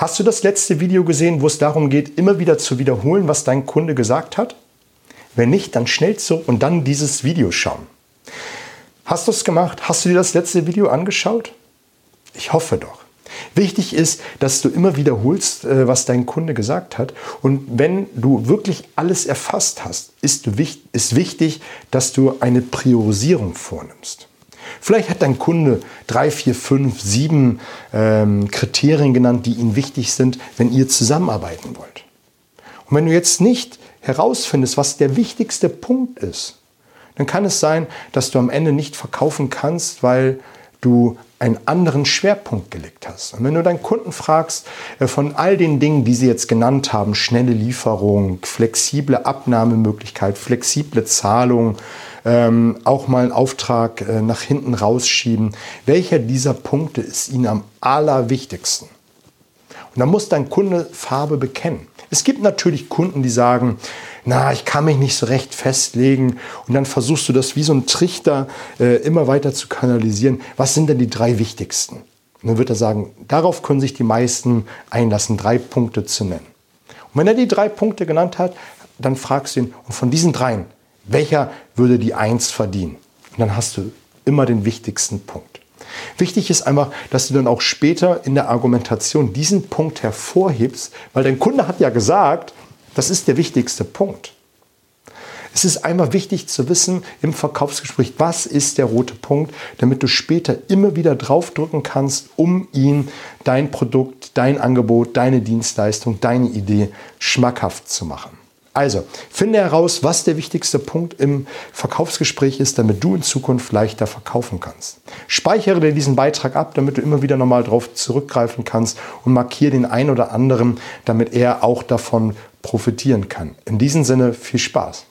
Hast du das letzte Video gesehen, wo es darum geht, immer wieder zu wiederholen, was dein Kunde gesagt hat? Wenn nicht, dann schnell zurück und dann dieses Video schauen. Hast du es gemacht? Hast du dir das letzte Video angeschaut? Ich hoffe doch. Wichtig ist, dass du immer wiederholst, äh, was dein Kunde gesagt hat. Und wenn du wirklich alles erfasst hast, ist, wichtig, dass du eine Priorisierung vornimmst. Vielleicht hat dein Kunde drei, vier, fünf, sieben ähm, Kriterien genannt, die ihm wichtig sind, wenn ihr zusammenarbeiten wollt. Und wenn du jetzt nicht herausfindest, was der wichtigste Punkt ist, dann kann es sein, dass du am Ende nicht verkaufen kannst, weil du einen anderen Schwerpunkt gelegt hast. Und wenn du deinen Kunden fragst, äh, von all den Dingen, die sie jetzt genannt haben, schnelle Lieferung, flexible Abnahmemöglichkeit, flexible Zahlung, ähm, auch mal einen Auftrag äh, nach hinten rausschieben, welcher dieser Punkte ist ihnen am allerwichtigsten? Und dann muss dein Kunde Farbe bekennen. Es gibt natürlich Kunden, die sagen, na, ich kann mich nicht so recht festlegen. Und dann versuchst du das wie so ein Trichter äh, immer weiter zu kanalisieren. Was sind denn die drei wichtigsten? Und dann wird er sagen, darauf können sich die meisten einlassen, drei Punkte zu nennen. Und wenn er die drei Punkte genannt hat, dann fragst du ihn, und von diesen dreien, welcher würde die Eins verdienen? Und dann hast du immer den wichtigsten Punkt. Wichtig ist einfach, dass du dann auch später in der Argumentation diesen Punkt hervorhebst, weil dein Kunde hat ja gesagt, das ist der wichtigste Punkt. Es ist einmal wichtig zu wissen im Verkaufsgespräch, was ist der rote Punkt, damit du später immer wieder draufdrücken kannst, um ihn dein Produkt, dein Angebot, deine Dienstleistung, deine Idee schmackhaft zu machen. Also, finde heraus, was der wichtigste Punkt im Verkaufsgespräch ist, damit du in Zukunft leichter verkaufen kannst. Speichere dir diesen Beitrag ab, damit du immer wieder nochmal drauf zurückgreifen kannst und markiere den einen oder anderen, damit er auch davon profitieren kann. In diesem Sinne viel Spaß.